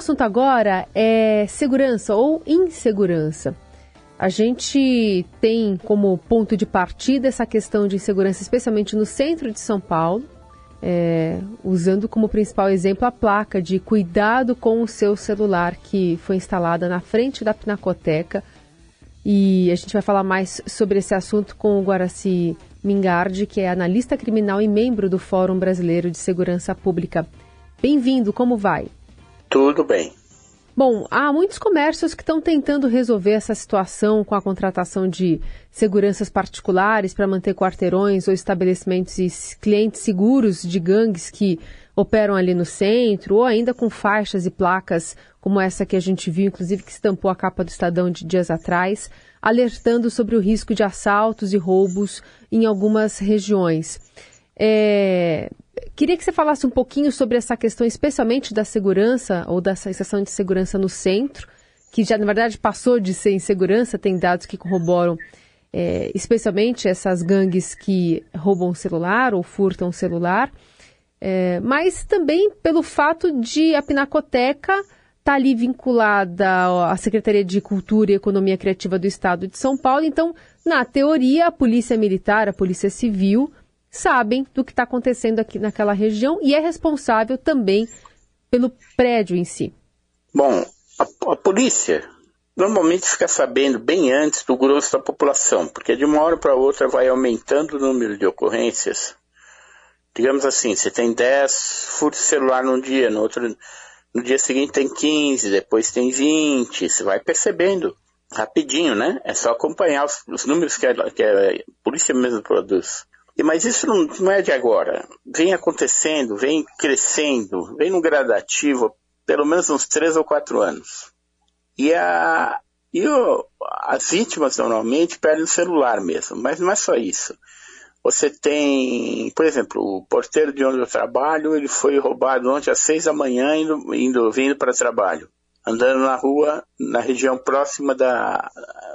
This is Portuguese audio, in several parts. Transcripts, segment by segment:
assunto agora é segurança ou insegurança. A gente tem como ponto de partida essa questão de insegurança, especialmente no centro de São Paulo, é, usando como principal exemplo a placa de cuidado com o seu celular que foi instalada na frente da Pinacoteca. E a gente vai falar mais sobre esse assunto com o Guaraci Mingardi, que é analista criminal e membro do Fórum Brasileiro de Segurança Pública. Bem-vindo, como vai? Tudo bem. Bom, há muitos comércios que estão tentando resolver essa situação com a contratação de seguranças particulares para manter quarteirões ou estabelecimentos e clientes seguros de gangues que operam ali no centro, ou ainda com faixas e placas como essa que a gente viu, inclusive que estampou a capa do Estadão de dias atrás, alertando sobre o risco de assaltos e roubos em algumas regiões. É, Queria que você falasse um pouquinho sobre essa questão, especialmente da segurança ou da sensação de segurança no centro, que já na verdade passou de ser insegurança, tem dados que corroboram, é, especialmente essas gangues que roubam o celular ou furtam o celular, é, mas também pelo fato de a Pinacoteca tá ali vinculada à Secretaria de Cultura e Economia Criativa do Estado de São Paulo. Então, na teoria, a Polícia Militar, a Polícia Civil, sabem do que está acontecendo aqui naquela região e é responsável também pelo prédio em si. Bom, a, a polícia normalmente fica sabendo bem antes do grosso da população, porque de uma hora para outra vai aumentando o número de ocorrências. Digamos assim, você tem 10 furtos de celular num dia, no outro no dia seguinte tem 15, depois tem 20, você vai percebendo rapidinho, né? É só acompanhar os, os números que a, que a polícia mesmo produz. Mas isso não, é de agora. Vem acontecendo, vem crescendo, vem no gradativo, pelo menos uns três ou quatro anos. E, a, e o, as vítimas normalmente perdem o celular mesmo, mas não é só isso. Você tem, por exemplo, o porteiro de onde eu trabalho, ele foi roubado ontem às seis da manhã indo, indo vindo para trabalho, andando na rua, na região próxima da,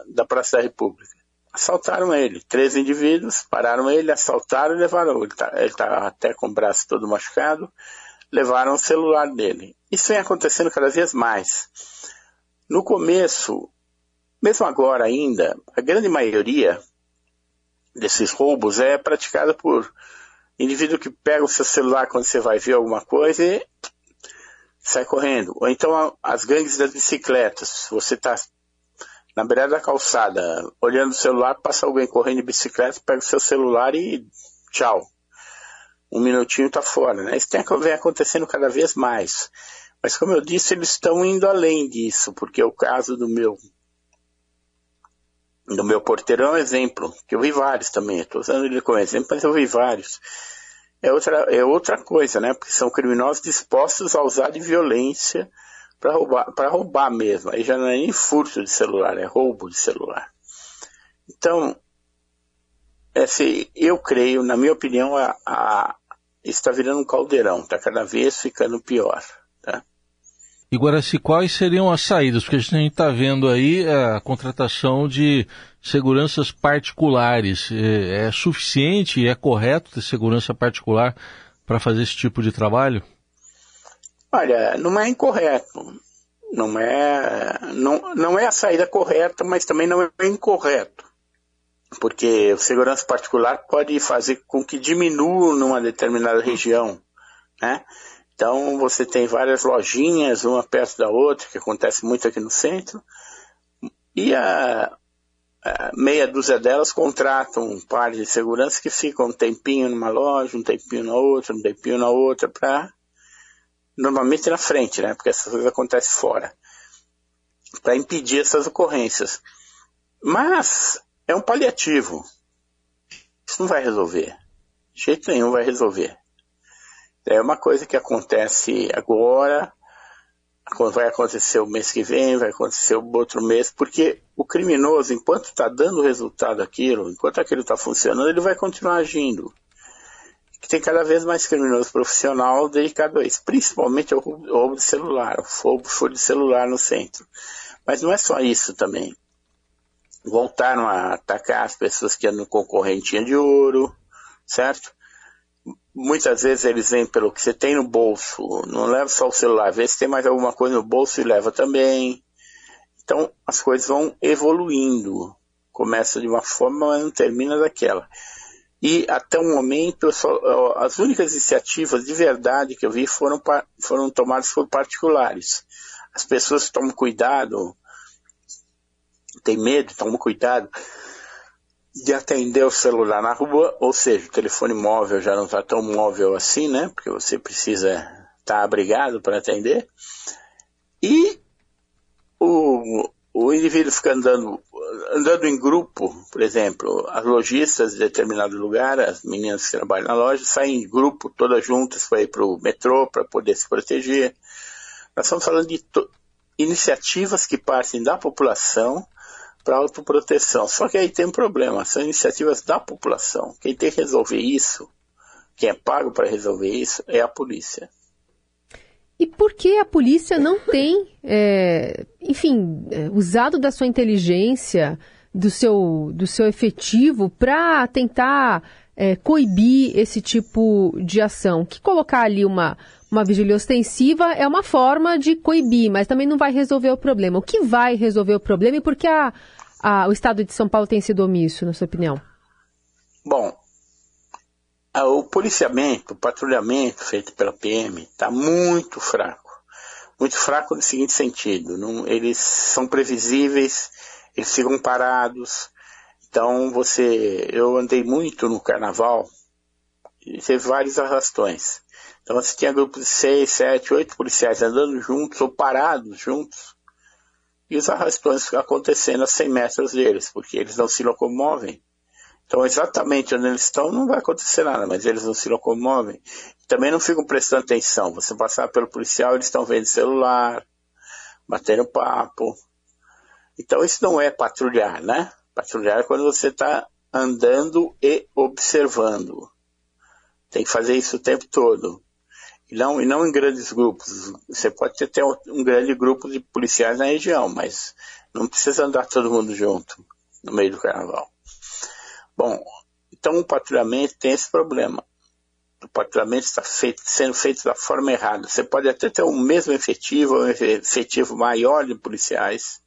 da Praça da República assaltaram ele. Três indivíduos pararam ele, assaltaram e levaram. Ele está tá até com o braço todo machucado. Levaram o celular dele. Isso vem acontecendo cada vez mais. No começo, mesmo agora ainda, a grande maioria desses roubos é praticada por indivíduo que pega o seu celular quando você vai ver alguma coisa e sai correndo. Ou então as gangues das bicicletas. Você está na beirada da calçada, olhando o celular, passa alguém correndo de bicicleta, pega o seu celular e tchau. Um minutinho tá fora, né? Isso tem, vem acontecendo cada vez mais. Mas como eu disse, eles estão indo além disso, porque o caso do meu do meu porteirão é um exemplo, que eu vi vários também, estou usando ele como exemplo, mas eu vi vários. É outra, é outra coisa, né? Porque são criminosos dispostos a usar de violência para roubar, para roubar mesmo. Aí já não é nem furto de celular, é roubo de celular. Então, esse, eu creio, na minha opinião, a, a, está virando um caldeirão, está cada vez ficando pior. Tá? E Guaraci, quais seriam as saídas? Porque a gente está vendo aí a contratação de seguranças particulares. É, é suficiente, é correto ter segurança particular para fazer esse tipo de trabalho? Olha, não é incorreto. Não é, não, não é a saída correta, mas também não é incorreto. Porque o segurança particular pode fazer com que diminua numa determinada região. Né? Então você tem várias lojinhas, uma perto da outra, que acontece muito aqui no centro, e a, a meia dúzia delas contratam um par de segurança que ficam um tempinho numa loja, um tempinho na outra, um tempinho na outra, para normalmente na frente, né? Porque essas coisas acontecem fora. Para impedir essas ocorrências. Mas é um paliativo. Isso não vai resolver. De jeito nenhum vai resolver. É uma coisa que acontece agora, vai acontecer o mês que vem, vai acontecer o outro mês, porque o criminoso, enquanto está dando resultado aquilo, enquanto aquilo está funcionando, ele vai continuar agindo que tem cada vez mais criminoso profissional dedicado a isso, principalmente ao roubo de celular, o roubo de celular no centro. Mas não é só isso também. Voltaram a atacar as pessoas que andam com correntinha de ouro, certo? muitas vezes eles vêm pelo que você tem no bolso, não leva só o celular, vê se tem mais alguma coisa no bolso e leva também. Então as coisas vão evoluindo. Começa de uma forma, mas não termina daquela. E até o momento, só, as únicas iniciativas de verdade que eu vi foram, foram tomadas por particulares. As pessoas tomam cuidado, têm medo, tomam cuidado de atender o celular na rua, ou seja, o telefone móvel já não está tão móvel assim, né? Porque você precisa estar tá abrigado para atender. E o, o indivíduo fica andando, andando em grupo, por exemplo, as lojistas de determinado lugar, as meninas que trabalham na loja, saem em grupo, todas juntas para ir para o metrô, para poder se proteger. Nós estamos falando de iniciativas que partem da população para autoproteção. Só que aí tem um problema, são iniciativas da população. Quem tem que resolver isso, quem é pago para resolver isso, é a polícia. E por que a polícia não tem, é, enfim, é, usado da sua inteligência, do seu, do seu efetivo para tentar é, coibir esse tipo de ação? Que colocar ali uma, uma vigília ostensiva é uma forma de coibir, mas também não vai resolver o problema. O que vai resolver o problema e por que a, a, o Estado de São Paulo tem sido omisso, na sua opinião? Bom, o policiamento, o patrulhamento feito pela PM está muito fraco. Muito fraco no seguinte sentido, não, eles são previsíveis, eles ficam parados. Então você, eu andei muito no carnaval e teve vários arrastões. Então você tinha grupos de seis, sete, oito policiais andando juntos ou parados juntos e os arrastões acontecendo a 100 metros deles, porque eles não se locomovem. Então, exatamente onde eles estão não vai acontecer nada, mas eles não se locomovem. Também não ficam prestando atenção. Você passar pelo policial, eles estão vendo celular, batendo papo. Então, isso não é patrulhar, né? Patrulhar é quando você está andando e observando. Tem que fazer isso o tempo todo. E não, e não em grandes grupos. Você pode ter, ter um grande grupo de policiais na região, mas não precisa andar todo mundo junto no meio do carnaval. Bom, então o patrulhamento tem esse problema. O patrulhamento está feito, sendo feito da forma errada. Você pode até ter o mesmo efetivo, um efetivo maior de policiais,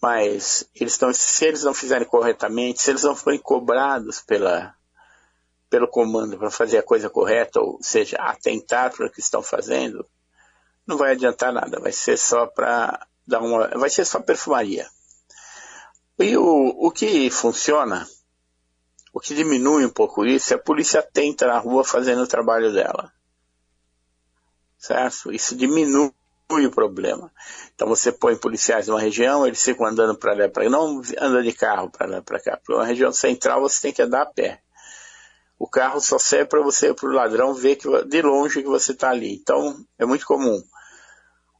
mas eles se eles não fizerem corretamente, se eles não forem cobrados pela, pelo comando para fazer a coisa correta, ou seja, atentar para o que estão fazendo, não vai adiantar nada, vai ser só para dar uma. vai ser só perfumaria. E o, o que funciona, o que diminui um pouco isso, é a polícia atenta na rua fazendo o trabalho dela. Certo? Isso diminui o problema. Então você põe policiais numa região, eles ficam andando para lá para não anda de carro para lá para cá. Para uma região central você tem que andar a pé. O carro só serve para você, para o ladrão, ver que, de longe que você está ali. Então, é muito comum.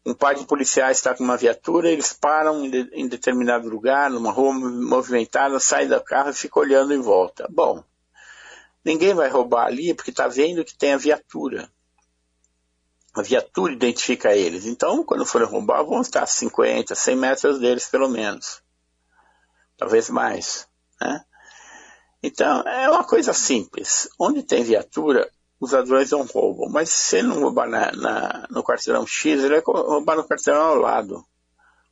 Um par de policiais está com uma viatura, eles param em, de, em determinado lugar, numa rua movimentada, saem do carro e ficam olhando em volta. Bom, ninguém vai roubar ali porque está vendo que tem a viatura. A viatura identifica eles. Então, quando forem roubar, vão estar a 50, 100 metros deles, pelo menos. Talvez mais. Né? Então, é uma coisa simples. Onde tem viatura, os ladrões não roubam. Mas se ele não roubar na, na, no quarteirão X, ele vai roubar no quarteirão ao lado.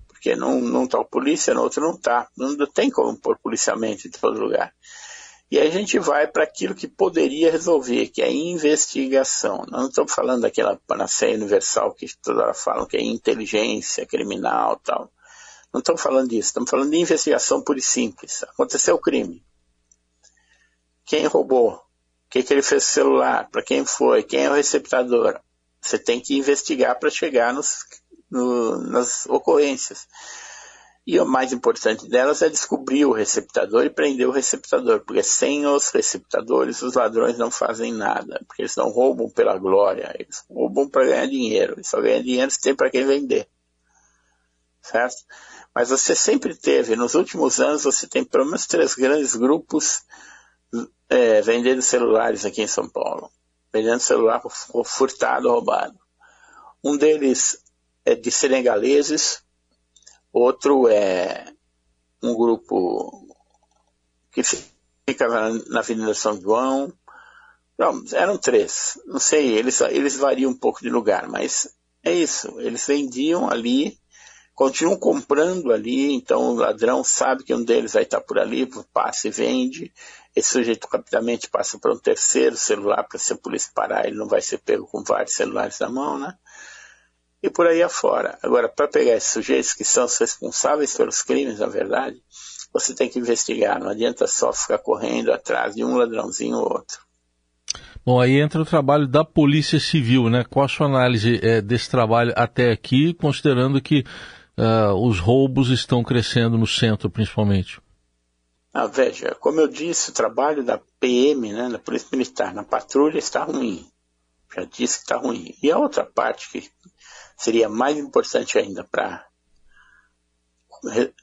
Porque não, não tá o polícia, no outro não tá. Não tem como pôr policiamento em todo lugar. E aí a gente vai para aquilo que poderia resolver, que é a investigação. Nós não estamos falando daquela panaceia universal que toda hora falam que é inteligência criminal tal. Não estamos falando disso, estamos falando de investigação pura e simples. Aconteceu o crime quem roubou, o que, que ele fez no celular, para quem foi, quem é o receptador. Você tem que investigar para chegar nos, no, nas ocorrências. E o mais importante delas é descobrir o receptador e prender o receptador, porque sem os receptadores os ladrões não fazem nada, porque eles não roubam pela glória, eles roubam para ganhar dinheiro, e só ganha dinheiro se tem para quem vender. Certo? Mas você sempre teve, nos últimos anos, você tem pelo menos três grandes grupos é, vendendo celulares aqui em São Paulo. Vendendo celular furtado, roubado. Um deles é de senegaleses, outro é um grupo que fica na Avenida São João, Não, eram três. Não sei, eles, eles variam um pouco de lugar, mas é isso. Eles vendiam ali, continuam comprando ali, então o ladrão sabe que um deles vai estar por ali, passa e vende. Esse sujeito rapidamente passa para um terceiro celular para se a polícia parar, ele não vai ser pego com vários celulares na mão, né? E por aí afora. Agora, para pegar esses sujeitos que são os responsáveis pelos crimes, na verdade, você tem que investigar. Não adianta só ficar correndo atrás de um ladrãozinho ou outro. Bom, aí entra o trabalho da Polícia Civil, né? Qual a sua análise é, desse trabalho até aqui, considerando que uh, os roubos estão crescendo no centro, principalmente? Ah, veja, como eu disse, o trabalho da PM, né, da Polícia Militar, na patrulha está ruim. Já disse que está ruim. E a outra parte que seria mais importante ainda para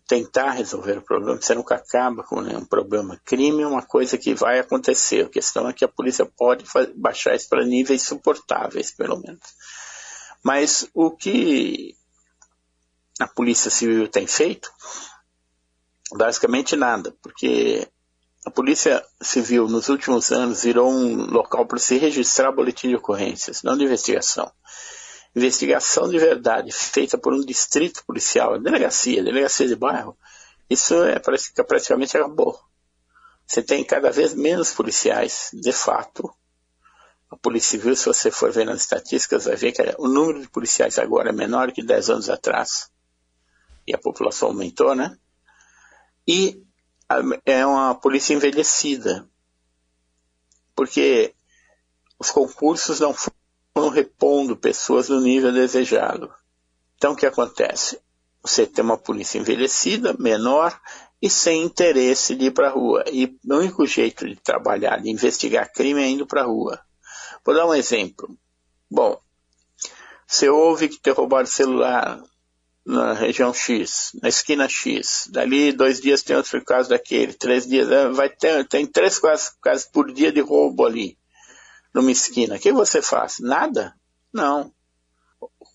tentar resolver o problema, você nunca acaba com nenhum problema. Crime é uma coisa que vai acontecer. A questão é que a polícia pode baixar isso para níveis suportáveis, pelo menos. Mas o que a Polícia Civil tem feito? Basicamente nada, porque a Polícia Civil nos últimos anos virou um local para se registrar boletim de ocorrências, não de investigação investigação de verdade feita por um distrito policial, delegacia, delegacia de bairro, isso é praticamente acabou. Você tem cada vez menos policiais, de fato. A Polícia Civil, se você for ver nas estatísticas, vai ver que o número de policiais agora é menor que 10 anos atrás. E a população aumentou, né? E é uma polícia envelhecida. Porque os concursos não foram repondo pessoas no nível desejado. Então, o que acontece? Você tem uma polícia envelhecida, menor e sem interesse de ir para a rua. E o único jeito de trabalhar, de investigar crime é indo para a rua. Vou dar um exemplo. Bom, você ouve que te roubaram celular na região X, na esquina X. Dali dois dias tem outro caso daquele, três dias, é, vai ter, tem três casos por dia de roubo ali numa esquina, o que você faz? Nada? Não.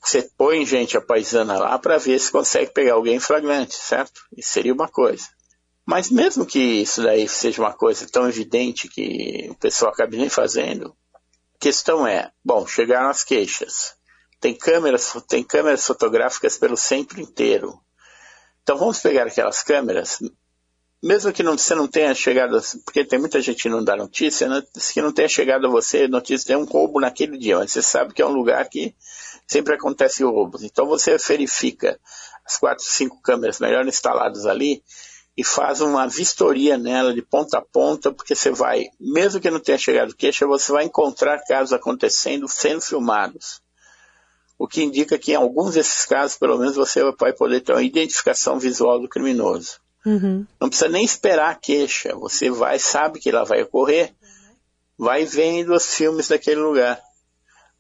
Você põe gente a paisana lá para ver se consegue pegar alguém flagrante, certo? Isso seria uma coisa. Mas mesmo que isso daí seja uma coisa tão evidente que o pessoal acabe nem fazendo, a questão é, bom, chegaram as queixas. Tem câmeras, tem câmeras fotográficas pelo centro inteiro. Então vamos pegar aquelas câmeras, mesmo que não, você não tenha chegado, porque tem muita gente que não dá notícia, né, que não tenha chegado a você notícia de um roubo naquele dia, mas você sabe que é um lugar que sempre acontece roubos. Então você verifica as quatro, cinco câmeras melhor instaladas ali e faz uma vistoria nela de ponta a ponta, porque você vai, mesmo que não tenha chegado queixa, você vai encontrar casos acontecendo sendo filmados. O que indica que em alguns desses casos, pelo menos, você vai poder ter uma identificação visual do criminoso. Uhum. Não precisa nem esperar a queixa. Você vai, sabe que ela vai ocorrer, vai vendo os filmes daquele lugar.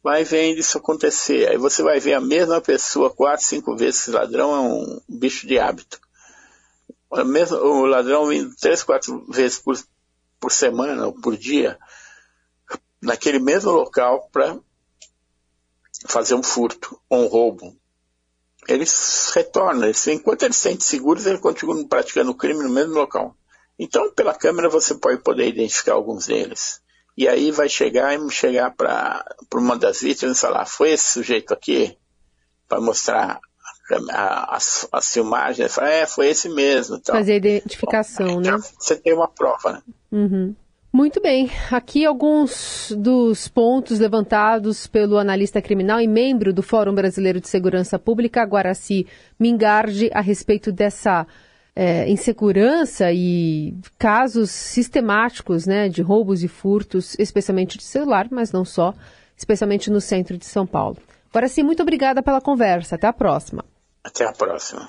Vai vendo isso acontecer. Aí você vai ver a mesma pessoa quatro, cinco vezes. Esse ladrão é um bicho de hábito. O, mesmo, o ladrão vindo três, quatro vezes por, por semana ou por dia naquele mesmo local para fazer um furto ou um roubo eles retornam. Eles, enquanto eles se sentem seguros, eles continuam praticando o crime no mesmo local. Então, pela câmera, você pode poder identificar alguns deles. E aí vai chegar e chegar para uma das vítimas e falar, foi esse sujeito aqui? Para mostrar as, as filmagens, falar, é, foi esse mesmo. Então. Fazer a identificação, Bom, né? Você tem uma prova, né? Uhum. Muito bem, aqui alguns dos pontos levantados pelo analista criminal e membro do Fórum Brasileiro de Segurança Pública, Guaraci Mingardi, a respeito dessa é, insegurança e casos sistemáticos né, de roubos e furtos, especialmente de celular, mas não só, especialmente no centro de São Paulo. Guaraci, muito obrigada pela conversa. Até a próxima. Até a próxima.